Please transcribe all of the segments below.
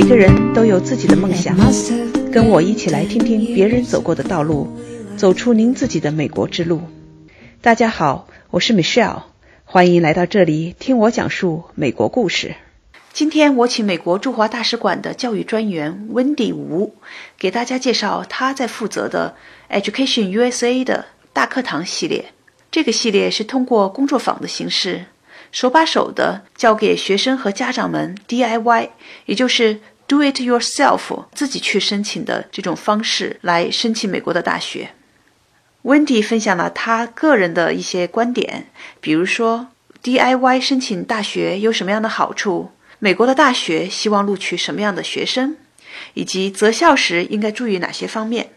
每个人都有自己的梦想，跟我一起来听听别人走过的道路，走出您自己的美国之路。大家好，我是 Michelle，欢迎来到这里听我讲述美国故事。今天我请美国驻华大使馆的教育专员 Wendy 吴给大家介绍他在负责的 Education USA 的大课堂系列。这个系列是通过工作坊的形式。手把手的教给学生和家长们 DIY，也就是 Do it yourself，自己去申请的这种方式来申请美国的大学。Wendy 分享了他个人的一些观点，比如说 DIY 申请大学有什么样的好处，美国的大学希望录取什么样的学生，以及择校时应该注意哪些方面。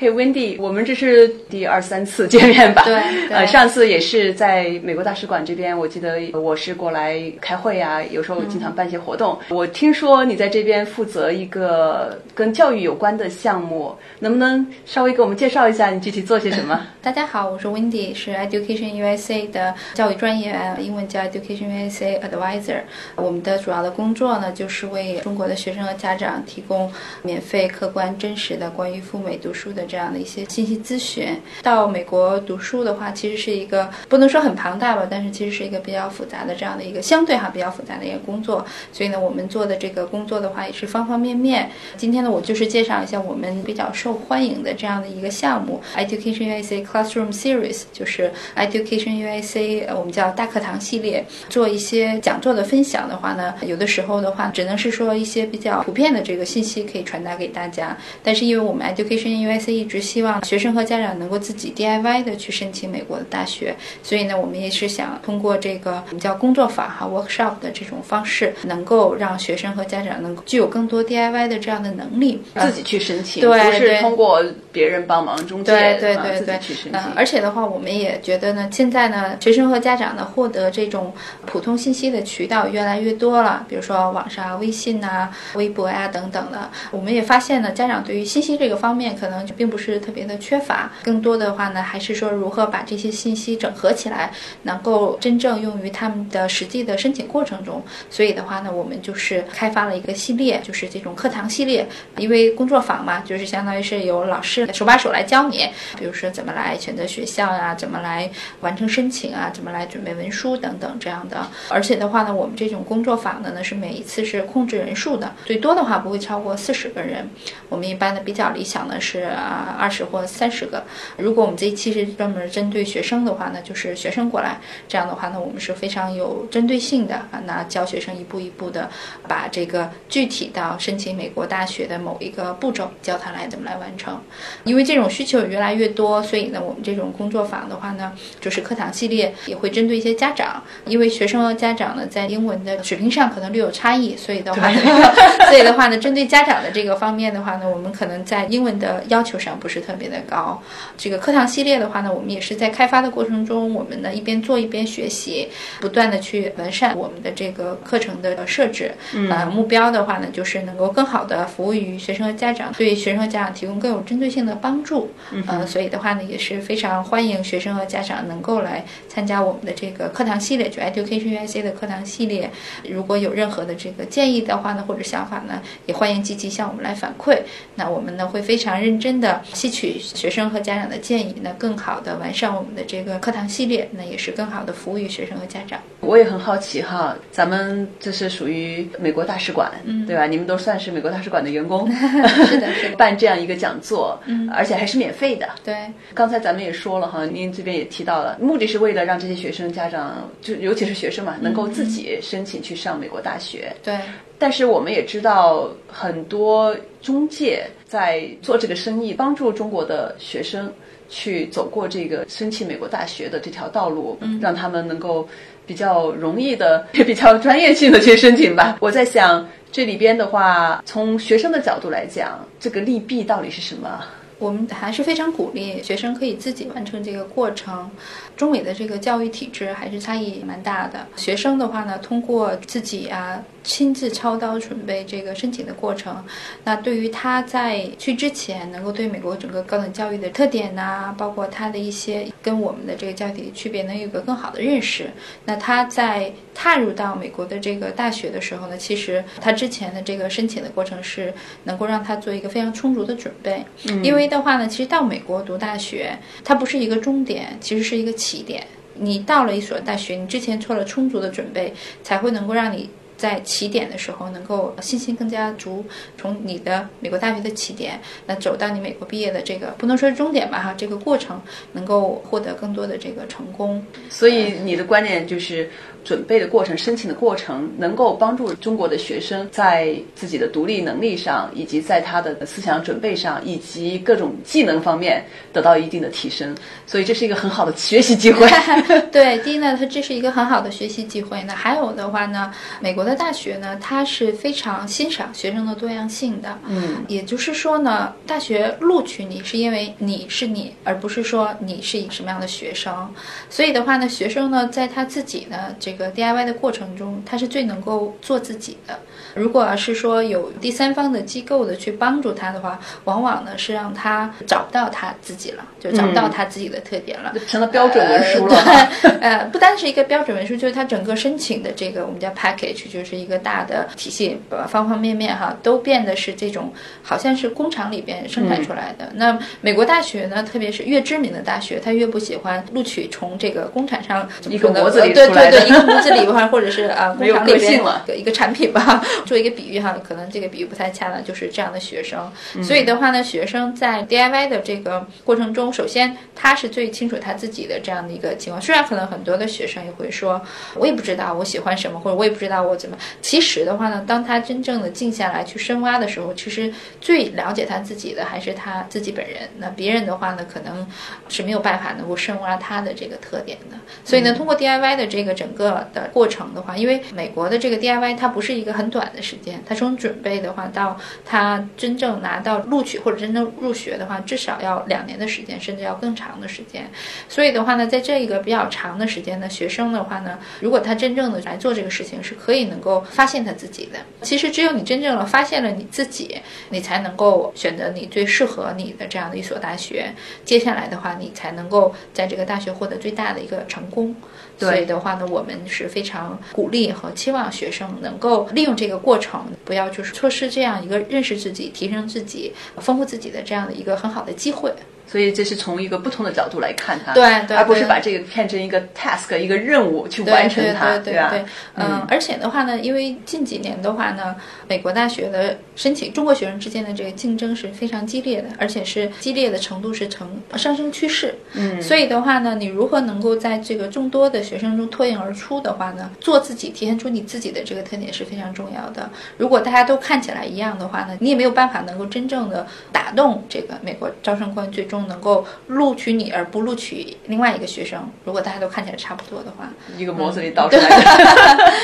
嘿，Wendy，我们这是第二三次见面吧？对，呃，上次也是在美国大使馆这边，我记得我是过来开会啊，有时候经常办一些活动。我听说你在这边负责一个跟教育有关的项目，能不能稍微给我们介绍一下你具体做些什么？大家好，我是 Wendy，是 Education USA 的教育专员，英文叫 Education USA Advisor。我们的主要的工作呢，就是为中国的学生和家长提供免费、客观、真实的关于赴美读书的。这样的一些信息咨询，到美国读书的话，其实是一个不能说很庞大吧，但是其实是一个比较复杂的这样的一个相对哈比较复杂的一个工作。所以呢，我们做的这个工作的话，也是方方面面。今天呢，我就是介绍一下我们比较受欢迎的这样的一个项目，Education USA Classroom Series，就是 Education USA 我们叫大课堂系列，做一些讲座的分享的话呢，有的时候的话，只能是说一些比较普遍的这个信息可以传达给大家。但是因为我们 Education USA 一直希望学生和家长能够自己 DIY 的去申请美国的大学，所以呢，我们也是想通过这个我们叫工作坊哈 workshop 的这种方式，能够让学生和家长能够具有更多 DIY 的这样的能力，自己去申请，对，不是通过别人帮忙中介，对对对对，去申请。而且的话，我们也觉得呢，现在呢，学生和家长呢获得这种普通信息的渠道越来越多了，比如说网上微信呐、微博呀等等的，我们也发现呢，家长对于信息这个方面可能就并不是特别的缺乏，更多的话呢，还是说如何把这些信息整合起来，能够真正用于他们的实际的申请过程中。所以的话呢，我们就是开发了一个系列，就是这种课堂系列。因为工作坊嘛，就是相当于是由老师手把手来教你，比如说怎么来选择学校呀，怎么来完成申请啊，怎么来准备文书等等这样的。而且的话呢，我们这种工作坊的呢，是每一次是控制人数的，最多的话不会超过四十个人。我们一般的比较理想的是啊。啊，二十或三十个。如果我们这一期是专门针对学生的话呢，就是学生过来，这样的话呢，我们是非常有针对性的啊，那教学生一步一步的把这个具体到申请美国大学的某一个步骤教他来怎么来完成。因为这种需求越来越多，所以呢，我们这种工作坊的话呢，就是课堂系列也会针对一些家长，因为学生和家长呢在英文的水平上可能略有差异，所以的话，所以的话呢，针对家长的这个方面的话呢，我们可能在英文的要求上。不是特别的高，这个课堂系列的话呢，我们也是在开发的过程中，我们呢一边做一边学习，不断的去完善我们的这个课程的设置。呃，目标的话呢，就是能够更好的服务于学生和家长，对学生和家长提供更有针对性的帮助。嗯，所以的话呢，也是非常欢迎学生和家长能够来参加我们的这个课堂系列，就 Education UIC 的课堂系列。如果有任何的这个建议的话呢，或者想法呢，也欢迎积极向我们来反馈。那我们呢会非常认真的。吸取学生和家长的建议，那更好的完善我们的这个课堂系列，那也是更好的服务于学生和家长。我也很好奇哈，咱们这是属于美国大使馆，对吧？你们都算是美国大使馆的员工，是的，是的。办这样一个讲座，嗯，而且还是免费的。对，刚才咱们也说了哈，您这边也提到了，目的是为了让这些学生家长，就尤其是学生嘛，能够自己申请去上美国大学。对。但是我们也知道，很多中介在做这个生意，帮助中国的学生去走过这个申请美国大学的这条道路，让他们能够比较容易的、也 比较专业性的去申请吧。我在想，这里边的话，从学生的角度来讲，这个利弊到底是什么？我们还是非常鼓励学生可以自己完成这个过程。中美的这个教育体制还是差异蛮大的。学生的话呢，通过自己啊。亲自操刀准备这个申请的过程。那对于他在去之前，能够对美国整个高等教育的特点呐，包括他的一些跟我们的这个教育体系区别，能有个更好的认识。那他在踏入到美国的这个大学的时候呢，其实他之前的这个申请的过程是能够让他做一个非常充足的准备。嗯，因为的话呢，其实到美国读大学，它不是一个终点，其实是一个起点。你到了一所大学，你之前做了充足的准备，才会能够让你在起点的时候能够信心更加足。从你的美国大学的起点，那走到你美国毕业的这个不能说是终点吧哈，这个过程能够获得更多的这个成功。所以你的观点就是。准备的过程、申请的过程，能够帮助中国的学生在自己的独立能力上，以及在他的思想准备上，以及各种技能方面得到一定的提升。所以这是一个很好的学习机会。对，第一呢，它这是一个很好的学习机会。那还有的话呢，美国的大学呢，它是非常欣赏学生的多样性的。嗯，也就是说呢，大学录取你是因为你是你，而不是说你是一个什么样的学生。所以的话呢，学生呢，在他自己呢这。个个 DIY 的过程中，他是最能够做自己的。如果是说有第三方的机构的去帮助他的话，往往呢是让他找不到他自己了，就找不到他自己的特点了，成了标准文书了。呃，不单是一个标准文书，就是他整个申请的这个我们叫 package，就是一个大的体系，方方面面哈都变得是这种，好像是工厂里边生产出来的。那美国大学呢，特别是越知名的大学，他越不喜欢录取从这个工厂上一个模子里出来的。屋子里边，或者是啊，工厂里边的一个产品吧。做一个比喻哈，可能这个比喻不太恰当，就是这样的学生。所以的话呢，学生在 DIY 的这个过程中，首先他是最清楚他自己的这样的一个情况。虽然可能很多的学生也会说，我也不知道我喜欢什么，或者我也不知道我怎么。其实的话呢，当他真正的静下来去深挖的时候，其实最了解他自己的还是他自己本人。那别人的话呢，可能是没有办法能够深挖他的这个特点的。所以呢，通过 DIY 的这个整个。的过程的话，因为美国的这个 DIY 它不是一个很短的时间，他从准备的话到他真正拿到录取或者真正入学的话，至少要两年的时间，甚至要更长的时间。所以的话呢，在这一个比较长的时间呢，学生的话呢，如果他真正的来做这个事情，是可以能够发现他自己的。其实只有你真正的发现了你自己，你才能够选择你最适合你的这样的一所大学。接下来的话，你才能够在这个大学获得最大的一个成功。所以的话呢，我们是非常鼓励和期望学生能够利用这个过程，不要就是错失这样一个认识自己、提升自己、丰富自己的这样的一个很好的机会。所以这是从一个不同的角度来看它，对对，而不是把这个看成一个 task 一个任务去完成它，对吧？嗯，而且的话呢，因为近几年的话呢，美国大学的申请，中国学生之间的这个竞争是非常激烈的，而且是激烈的程度是呈上升趋势。嗯，所以的话呢，你如何能够在这个众多的学生中脱颖而出的话呢？做自己，体现出你自己的这个特点是非常重要的。如果大家都看起来一样的话呢，你也没有办法能够真正的打动这个美国招生官，最终能够。录取你而不录取另外一个学生，如果大家都看起来差不多的话，一个模子里倒出来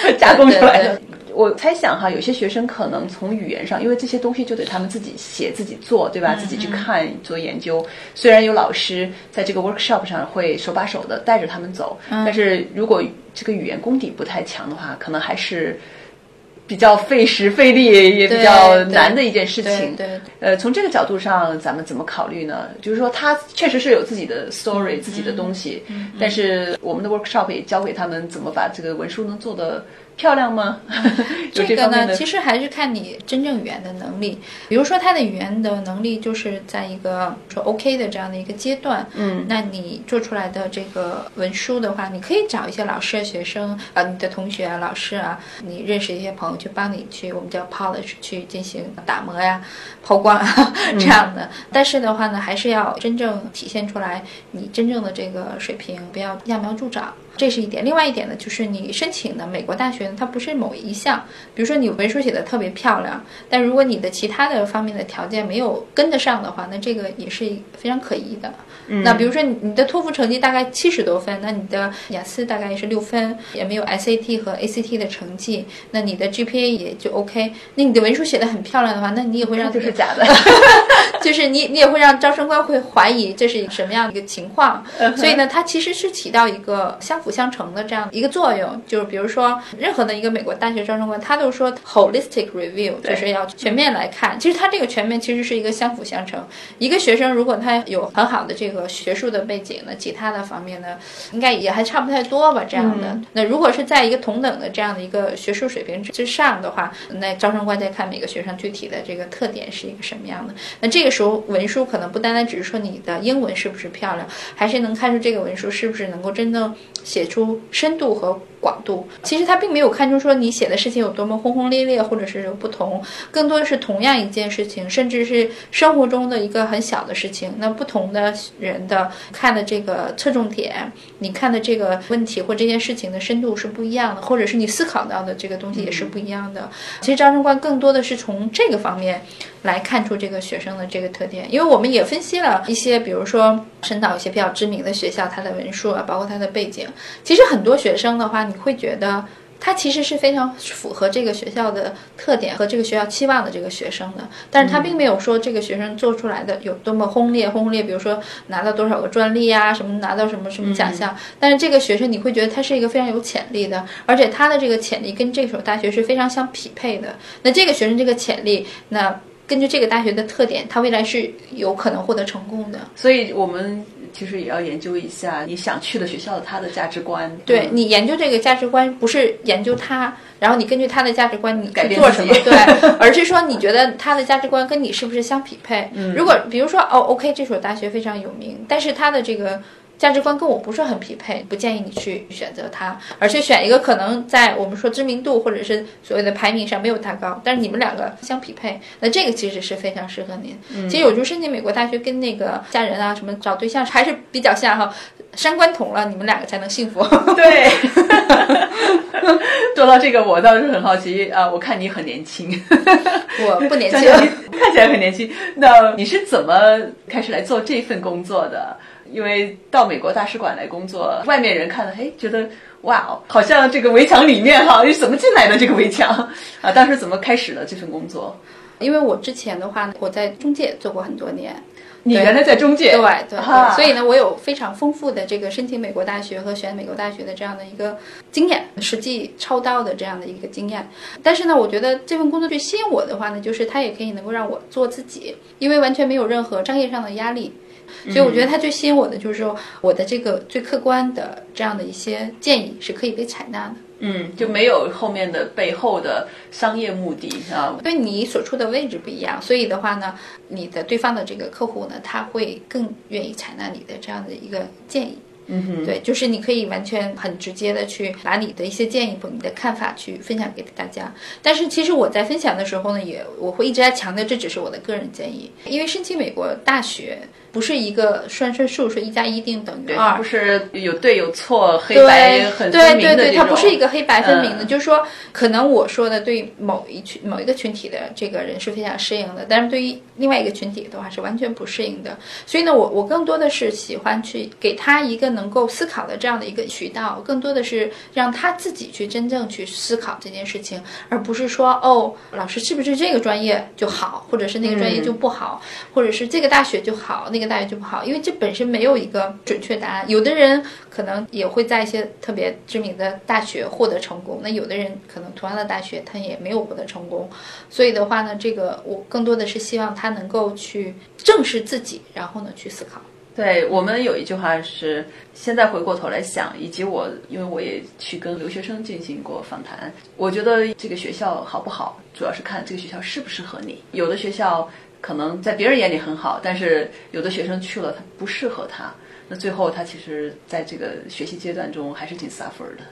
的，加工出来的。我猜想哈，有些学生可能从语言上，因为这些东西就得他们自己写、自己做，对吧？自己去看、做研究。虽然有老师在这个 workshop 上会手把手的带着他们走，但是如果这个语言功底不太强的话，可能还是。比较费时费力，也比较难的一件事情。对，呃，从这个角度上，咱们怎么考虑呢？就是说，他确实是有自己的 story，自己的东西，但是我们的 workshop 也教给他们怎么把这个文书能做的。漂亮吗？这个呢，其实还是看你真正语言的能力。比如说，他的语言的能力就是在一个说 OK 的这样的一个阶段。嗯，那你做出来的这个文书的话，你可以找一些老师、学生啊，你的同学、啊老师啊，你认识一些朋友去帮你去，我们叫 polish 去进行打磨呀、抛光啊这样的。但是的话呢，还是要真正体现出来你真正的这个水平，不要揠苗助长。这是一点，另外一点呢，就是你申请的美国大学，它不是某一项，比如说你文书写的特别漂亮，但如果你的其他的方面的条件没有跟得上的话，那这个也是非常可疑的。那比如说你你的托福成绩大概七十多分，那你的雅思大概也是六分，也没有 SAT 和 ACT 的成绩，那你的 GPA 也就 OK。那你的文书写的很漂亮的话，那你也会让就是 假的，就是你你也会让招生官会怀疑这是什么样的一个情况。所以呢，它其实是起到一个相辅相成的这样一个作用。就是比如说任何的一个美国大学招生官，他都说 holistic review，就是要全面来看。其实他这个全面其实是一个相辅相成。一个学生如果他有很好的这个学术的背景呢，其他的方面呢，应该也还差不太多吧。这样的，那如果是在一个同等的这样的一个学术水平之上的话，那招生官再看每个学生具体的这个特点是一个什么样的。那这个时候文书可能不单单只是说你的英文是不是漂亮，还是能看出这个文书是不是能够真正写出深度和。广度其实他并没有看出说你写的事情有多么轰轰烈烈，或者是有不同，更多的是同样一件事情，甚至是生活中的一个很小的事情。那不同的人的看的这个侧重点，你看的这个问题或这件事情的深度是不一样的，或者是你思考到的这个东西也是不一样的。其实张生官更多的是从这个方面来看出这个学生的这个特点，因为我们也分析了一些，比如说深导一些比较知名的学校，它的文书啊，包括它的背景。其实很多学生的话，你。会觉得他其实是非常符合这个学校的特点和这个学校期望的这个学生的，但是他并没有说这个学生做出来的有多么轰烈轰烈，比如说拿到多少个专利啊，什么拿到什么什么奖项。但是这个学生你会觉得他是一个非常有潜力的，而且他的这个潜力跟这所大学是非常相匹配的。那这个学生这个潜力，那根据这个大学的特点，他未来是有可能获得成功的。所以我们。其实也要研究一下你想去的学校的他的价值观。对你研究这个价值观，不是研究他，然后你根据他的价值观你去做什么？对，而是说你觉得他的价值观跟你是不是相匹配？如果比如说哦，OK，这所大学非常有名，但是他的这个。价值观跟我不是很匹配，不建议你去选择它，而是选一个可能在我们说知名度或者是所谓的排名上没有它高，但是你们两个相匹配，那这个其实是非常适合您。其实我觉得申请美国大学跟那个家人啊什么找对象还是比较像哈，三观同了，你们两个才能幸福。对，说到这个，我倒是很好奇啊，我看你很年轻，我不年轻，看起来很年轻。那你是怎么开始来做这份工作的？因为到美国大使馆来工作，外面人看了，哎，觉得哇哦，好像这个围墙里面哈，是怎么进来的这个围墙啊？当时怎么开始的这份工作？因为我之前的话呢，我在中介做过很多年。你原来在中介？对对对。所以呢，我有非常丰富的这个申请美国大学和选美国大学的这样的一个经验，实际操刀的这样的一个经验。但是呢，我觉得这份工作最吸引我的话呢，就是它也可以能够让我做自己，因为完全没有任何商业上的压力。所以我觉得它最吸引我的就是说，我的这个最客观的这样的一些建议是可以被采纳的。嗯，就没有后面的背后的商业目的啊。对你所处的位置不一样，所以的话呢，你的对方的这个客户呢，他会更愿意采纳你的这样的一个建议。嗯哼，对，就是你可以完全很直接的去把你的一些建议或你的看法去分享给大家。但是其实我在分享的时候呢，也我会一直在强调，这只是我的个人建议，因为申请美国大学。不是一个算算数，说一加一定等于二，不是有对有错，黑白很分明的对对对，它不是一个黑白分明的，就是说，可能我说的对某一群某一个群体的这个人是非常适应的，但是对于另外一个群体的话是完全不适应的。所以呢，我我更多的是喜欢去给他一个能够思考的这样的一个渠道，更多的是让他自己去真正去思考这件事情，而不是说哦，老师是不是这个专业就好，或者是那个专业就不好，或者是这个大学就好，那个。大学就不好，因为这本身没有一个准确答案。有的人可能也会在一些特别知名的大学获得成功，那有的人可能同样的大学他也没有获得成功。所以的话呢，这个我更多的是希望他能够去正视自己，然后呢去思考。对我们有一句话是：现在回过头来想，以及我因为我也去跟留学生进行过访谈，我觉得这个学校好不好，主要是看这个学校适不适合你。有的学校。可能在别人眼里很好，但是有的学生去了，他不适合他，那最后他其实在这个学习阶段中还是挺 suffer 的。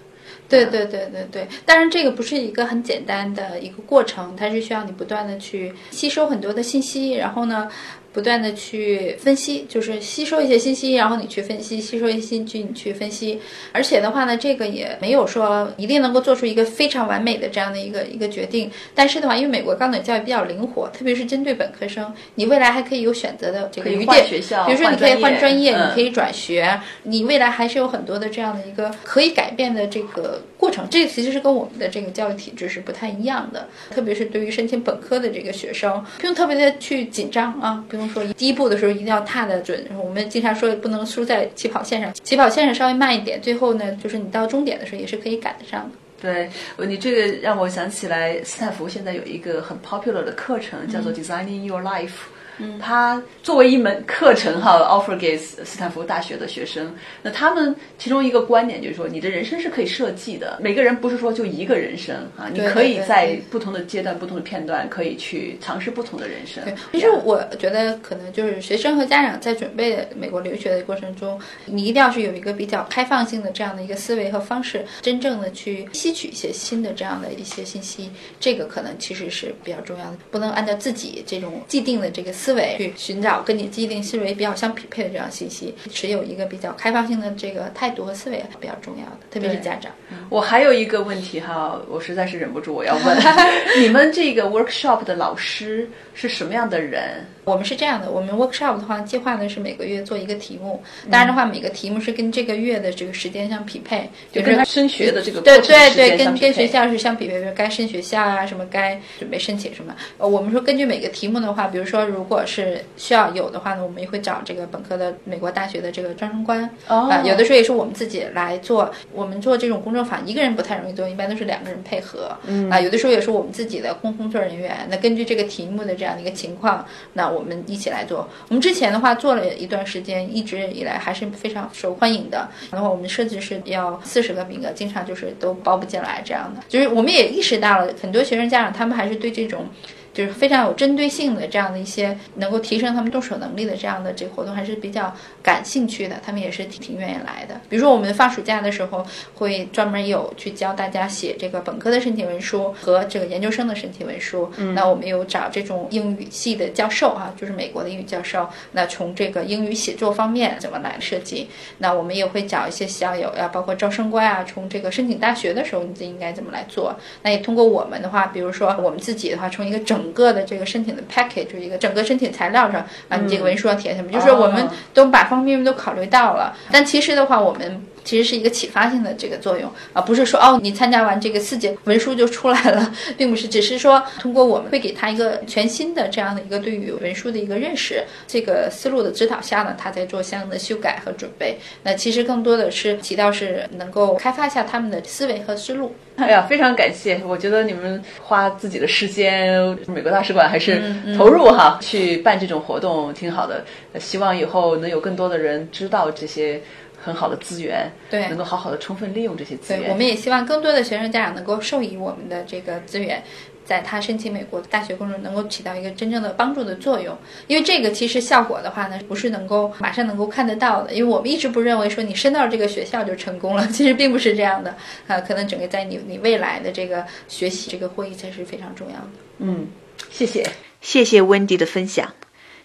对对对对对，当然这个不是一个很简单的一个过程，它是需要你不断的去吸收很多的信息，然后呢。不断的去分析，就是吸收一些信息，然后你去分析，吸收一些信息你去分析。而且的话呢，这个也没有说一定能够做出一个非常完美的这样的一个一个决定。但是的话，因为美国高等教育比较灵活，特别是针对本科生，你未来还可以有选择的这个余地。比如说，你可以换专业，你可以转学，你未来还是有很多的这样的一个可以改变的这个过程。这其实是跟我们的这个教育体制是不太一样的，特别是对于申请本科的这个学生，不用特别的去紧张啊，不用。说第一步的时候一定要踏得准，我们经常说不能输在起跑线上，起跑线上稍微慢一点，最后呢，就是你到终点的时候也是可以赶得上的。对，你这个让我想起来，斯坦福现在有一个很 popular 的课程，叫做 Designing Your Life。嗯，它作为一门课程哈，offer 给斯坦福大学的学生。那他们其中一个观点就是说，你的人生是可以设计的。每个人不是说就一个人生啊，你可以在不同的阶段、不同的片段，可以去尝试不同的人生。对，其实我觉得可能就是学生和家长在准备美国留学的过程中，你一定要是有一个比较开放性的这样的一个思维和方式，真正的去吸取一些新的这样的一些信息。这个可能其实是比较重要的，不能按照自己这种既定的这个思。维去寻找跟你既定思维比较相匹配的这样信息，持有一个比较开放性的这个态度和思维比较重要的，特别是家长。我还有一个问题哈，我实在是忍不住我要问，你们这个 workshop 的老师是什么样的人？我们是这样的，我们 workshop 的话，计划呢是每个月做一个题目，当然的话，每个题目是跟这个月的这个时间相匹配，就跟他升学的这个对对对，跟跟学校是相匹配，比如该升学校啊，什么该准备申请什么。呃，我们说根据每个题目的话，比如说如果是需要有的话呢，我们也会找这个本科的美国大学的这个招生官啊，有的时候也是我们自己来做。我们做这种工作法，一个人不太容易做，一般都是两个人配合啊。有的时候也是我们自己的工工作人员。那根据这个题目的这样的一个情况，那我们一起来做。我们之前的话做了一段时间，一直以来还是非常受欢迎的。然后我们设计是要四十个名额，经常就是都包不进来这样的。就是我们也意识到了，很多学生家长他们还是对这种。就是非常有针对性的这样的一些能够提升他们动手能力的这样的这个活动还是比较感兴趣的，他们也是挺挺愿意来的。比如说我们放暑假的时候会专门有去教大家写这个本科的申请文书和这个研究生的申请文书。那我们有找这种英语系的教授哈，就是美国的英语教授，那从这个英语写作方面怎么来设计？那我们也会找一些校友呀，包括招生官啊，从这个申请大学的时候你自己应该怎么来做？那也通过我们的话，比如说我们自己的话，从一个整整个的这个申请的 package 就是一个整个申请材料上啊，你这个文书要填什么？就是我们都把方方面面都考虑到了。但其实的话，我们其实是一个启发性的这个作用啊，不是说哦，你参加完这个四节文书就出来了，并不是，只是说通过我们会给他一个全新的这样的一个对于文书的一个认识，这个思路的指导下呢，他在做相应的修改和准备。那其实更多的是起到是能够开发一下他们的思维和思路。哎呀，非常感谢！我觉得你们花自己的时间，美国大使馆还是投入哈，去办这种活动挺好的。希望以后能有更多的人知道这些很好的资源，对，能够好好的充分利用这些资源。我们也希望更多的学生家长能够受益我们的这个资源。在他申请美国大学过程中能够起到一个真正的帮助的作用，因为这个其实效果的话呢，不是能够马上能够看得到的。因为我们一直不认为说你升到这个学校就成功了，其实并不是这样的啊。可能整个在你你未来的这个学习这个会议才是非常重要的。嗯，谢谢，谢谢温迪的分享。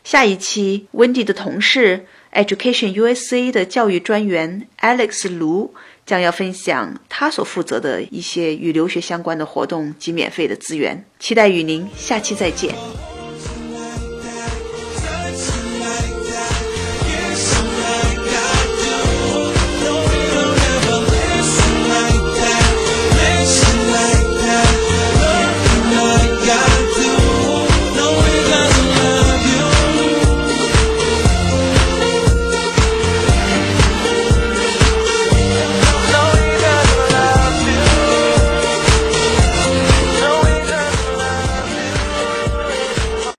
下一期温迪的同事 Education USA 的教育专员 Alex 卢。将要分享他所负责的一些与留学相关的活动及免费的资源，期待与您下期再见。